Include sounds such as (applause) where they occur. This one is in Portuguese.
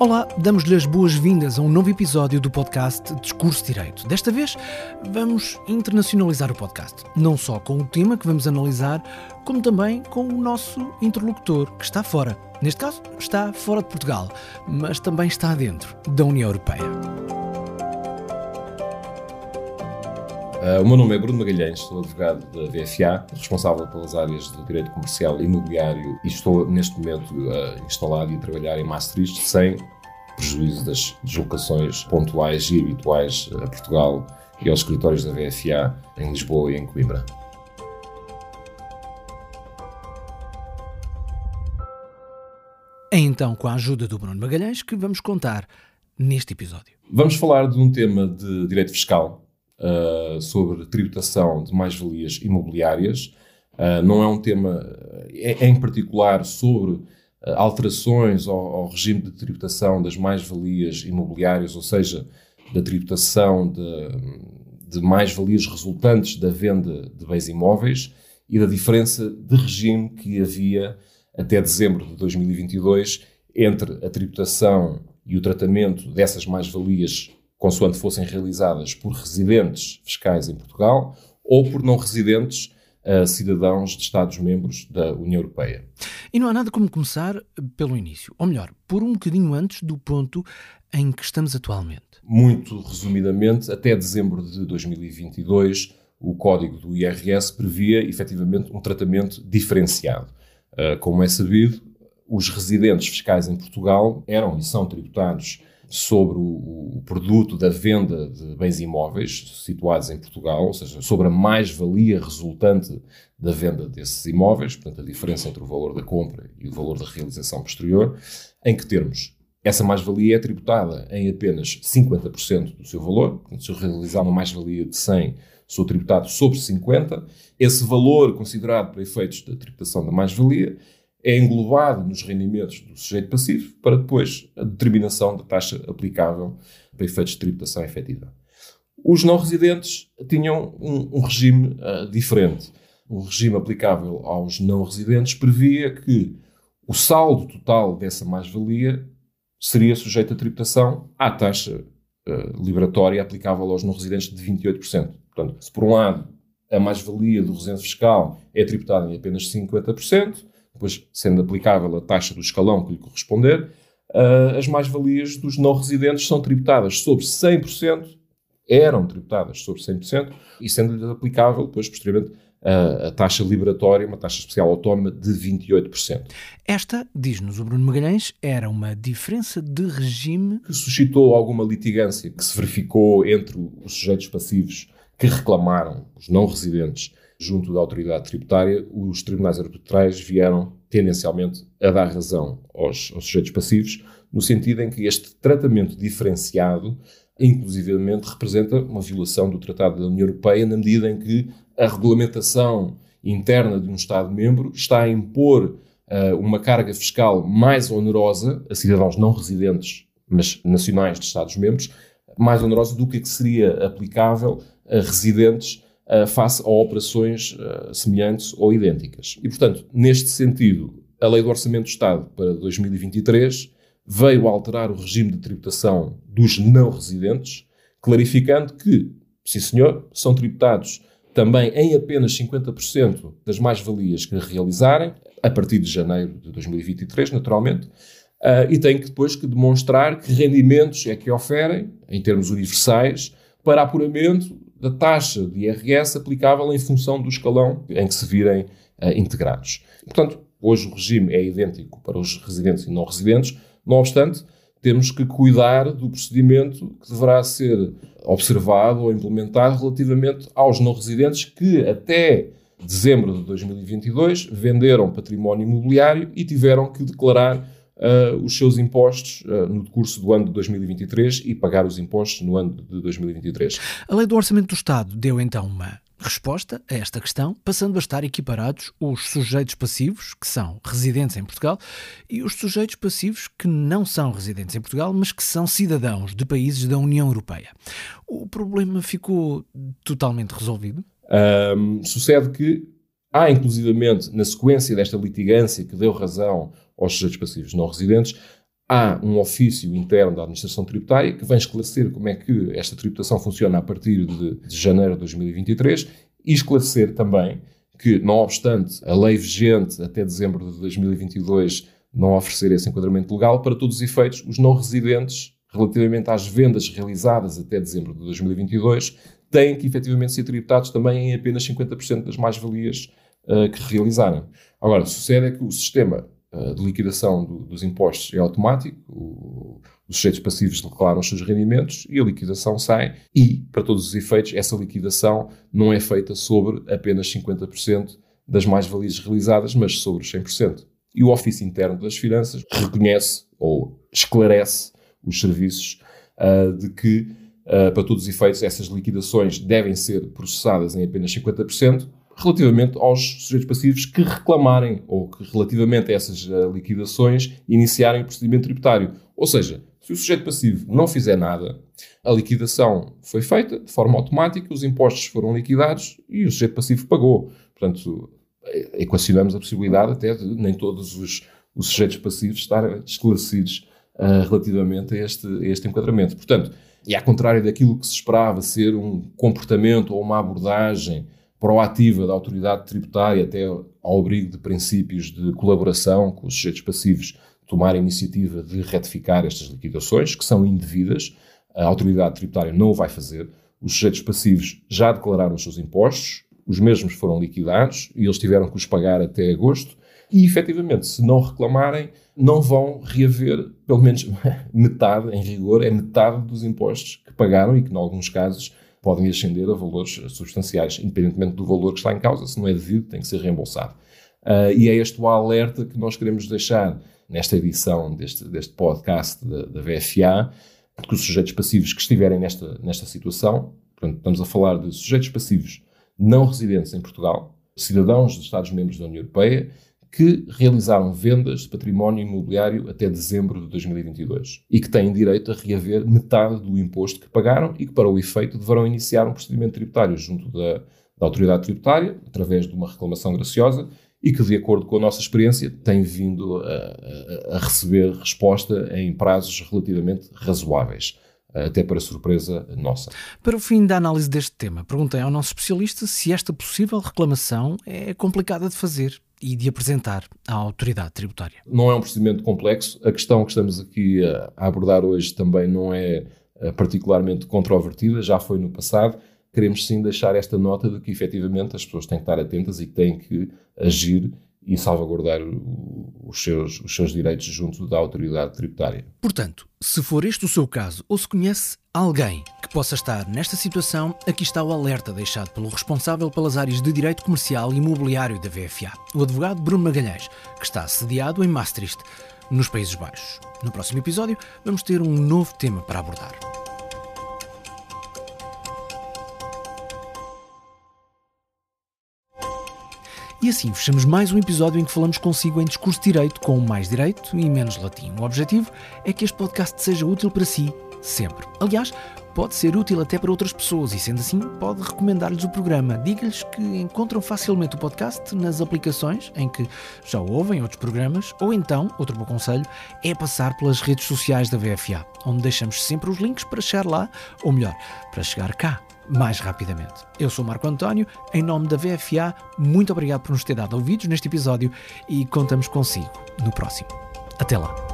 Olá, damos-lhe as boas-vindas a um novo episódio do podcast Discurso Direito. Desta vez vamos internacionalizar o podcast, não só com o tema que vamos analisar, como também com o nosso interlocutor que está fora. Neste caso, está fora de Portugal, mas também está dentro da União Europeia. Uh, o meu nome é Bruno Magalhães, sou advogado da VFA, responsável pelas áreas de Direito Comercial e Imobiliário e estou neste momento uh, instalado e a trabalhar em Maastricht sem prejuízo das deslocações pontuais e habituais a Portugal e aos escritórios da VFA em Lisboa e em Coimbra. É então com a ajuda do Bruno Magalhães que vamos contar neste episódio. Vamos falar de um tema de direito fiscal uh, sobre tributação de mais-valias imobiliárias. Uh, não é um tema, é, é em particular sobre alterações ao, ao, regime de tributação das mais-valias imobiliárias, ou seja, da tributação de, de mais-valias resultantes da venda de bens imóveis e da diferença de regime que havia até dezembro de 2022 entre a tributação e o tratamento dessas mais-valias consoante fossem realizadas por residentes fiscais em Portugal ou por não residentes uh, cidadãos de Estados-membros da União Europeia. E não há nada como começar pelo início, ou melhor, por um bocadinho antes do ponto em que estamos atualmente. Muito resumidamente, até dezembro de 2022, o código do IRS previa efetivamente um tratamento diferenciado. Uh, como é sabido, os residentes fiscais em Portugal eram e são tributados sobre o, produto da venda de bens imóveis situados em Portugal, ou seja, sobre a mais-valia resultante da venda desses imóveis, portanto, a diferença entre o valor da compra e o valor da realização posterior, em que termos essa mais-valia é tributada em apenas 50% do seu valor, portanto, se eu realizar uma mais-valia de 100, sou tributado sobre 50, esse valor considerado para efeitos da tributação da mais-valia é englobado nos rendimentos do sujeito passivo para depois a determinação da taxa aplicável para efeitos de tributação efetiva. Os não residentes tinham um, um regime uh, diferente. O regime aplicável aos não residentes previa que o saldo total dessa mais-valia seria sujeito a tributação à taxa uh, liberatória aplicável aos não residentes de 28%. Portanto, se por um lado a mais-valia do residente fiscal é tributada em apenas 50%, depois sendo aplicável a taxa do escalão que lhe corresponder, uh, as mais-valias dos não residentes são tributadas sobre 100%, eram tributadas sobre 100%, e sendo-lhe aplicável, depois, posteriormente, a, a taxa liberatória, uma taxa especial autónoma de 28%. Esta, diz-nos o Bruno Magalhães, era uma diferença de regime que suscitou alguma litigância que se verificou entre os sujeitos passivos que reclamaram, os não residentes, junto da autoridade tributária, os tribunais arbitrais vieram tendencialmente a dar razão aos, aos sujeitos passivos, no sentido em que este tratamento diferenciado, inclusivamente, representa uma violação do Tratado da União Europeia, na medida em que a regulamentação interna de um Estado-membro está a impor uh, uma carga fiscal mais onerosa a cidadãos não residentes, mas nacionais de Estados-membros, mais onerosa do que, que seria aplicável a residentes uh, face a operações uh, semelhantes ou idênticas. E, portanto, neste sentido, a Lei do Orçamento do Estado para 2023 veio alterar o regime de tributação dos não residentes, clarificando que, sim senhor, são tributados também em apenas 50% das mais-valias que realizarem, a partir de janeiro de 2023, naturalmente, uh, e têm que depois que demonstrar que rendimentos é que oferem, em termos universais, para apuramento da taxa de IRS aplicável em função do escalão em que se virem uh, integrados. Portanto, hoje o regime é idêntico para os residentes e não residentes, não obstante, temos que cuidar do procedimento que deverá ser observado ou implementado relativamente aos não residentes que até dezembro de 2022 venderam património imobiliário e tiveram que declarar uh, os seus impostos uh, no decurso do ano de 2023 e pagar os impostos no ano de 2023. A Lei do Orçamento do Estado deu então uma resposta a esta questão, passando a estar equiparados os sujeitos passivos, que são residentes em Portugal, e os sujeitos passivos que não são residentes em Portugal, mas que são cidadãos de países da União Europeia. O problema ficou totalmente resolvido? Um, sucede que há, inclusivamente, na sequência desta litigância que deu razão aos sujeitos passivos não residentes, há um ofício interno da administração tributária que vem esclarecer como é que esta tributação funciona a partir de, de janeiro de 2023 e esclarecer também que, não obstante a lei vigente até dezembro de 2022 não oferecer esse enquadramento legal, para todos os efeitos, os não residentes, relativamente às vendas realizadas até dezembro de 2022, têm que efetivamente ser tributados também em apenas 50% das mais-valias uh, que realizarem. Agora, sucede é que o sistema de liquidação do, dos impostos é automático, o, os sujeitos passivos declaram os seus rendimentos e a liquidação sai, e, para todos os efeitos, essa liquidação não é feita sobre apenas 50% das mais-valias realizadas, mas sobre os 100%. E o Ofício Interno das Finanças reconhece ou esclarece os serviços uh, de que, uh, para todos os efeitos, essas liquidações devem ser processadas em apenas 50%, relativamente aos sujeitos passivos que reclamarem ou que, relativamente a essas uh, liquidações, iniciarem o procedimento tributário. Ou seja, se o sujeito passivo não fizer nada, a liquidação foi feita de forma automática, os impostos foram liquidados e o sujeito passivo pagou. Portanto, equacionamos a possibilidade até de nem todos os, os sujeitos passivos estarem esclarecidos uh, relativamente a este, a este enquadramento. Portanto, e ao contrário daquilo que se esperava ser um comportamento ou uma abordagem proativa da autoridade tributária até ao abrigo de princípios de colaboração com os sujeitos passivos tomar a iniciativa de retificar estas liquidações, que são indevidas, a autoridade tributária não o vai fazer. Os sujeitos passivos já declararam os seus impostos, os mesmos foram liquidados e eles tiveram que os pagar até agosto. E, efetivamente, se não reclamarem, não vão reaver, pelo menos (laughs) metade, em rigor, é metade dos impostos que pagaram e que, em alguns casos, podem ascender a valores substanciais, independentemente do valor que está em causa. Se não é devido, tem que ser reembolsado. Uh, e é este o alerta que nós queremos deixar nesta edição deste, deste podcast da, VFA, porque os sujeitos passivos que estiverem nesta, nesta situação, portanto, estamos a falar de sujeitos passivos não residentes em Portugal, cidadãos dos Estados-membros da União Europeia, que realizaram vendas de património imobiliário até dezembro de 2022 e que têm direito a reaver metade do imposto que pagaram e que, para o efeito, deverão iniciar um procedimento tributário junto da, da autoridade tributária, através de uma reclamação graciosa, e que, de acordo com a nossa experiência, tem vindo a, a, receber resposta em prazos relativamente razoáveis até para surpresa nossa. Para o fim da análise deste tema, perguntei ao nosso especialista se esta possível reclamação é complicada de fazer e de apresentar à autoridade tributária. Não é um procedimento complexo. A questão que estamos aqui a abordar hoje também não é eh, particularmente controvertida, já foi no passado queremos sim deixar esta nota de que efetivamente as pessoas têm que estar atentas e têm que agir e salvaguardar os seus, os seus direitos junto da autoridade tributária. Portanto, se for este o seu caso ou se conhece alguém que possa estar nesta situação, aqui está o alerta deixado pelo responsável pelas áreas de Direito Comercial e Imobiliário da VFA, o advogado Bruno Magalhães, que está sediado em Maastricht, nos Países Baixos. No próximo episódio, vamos ter um novo tema para abordar. E assim fechamos mais um episódio em que falamos consigo em discurso direito com mais direito e menos latim. O objetivo é que este podcast seja útil para si sempre. Aliás, pode ser útil até para outras pessoas e, sendo assim, pode recomendar-lhes o programa. Diga-lhes que encontram facilmente o podcast nas aplicações em que já ouvem outros programas, ou então, outro bom conselho, é passar pelas redes sociais da VFA, onde deixamos sempre os links para chegar lá, ou melhor, para chegar cá mais rapidamente. Eu sou Marco António, em nome da VFA, muito obrigado por nos ter dado ouvidos neste episódio e contamos consigo no próximo. Até lá!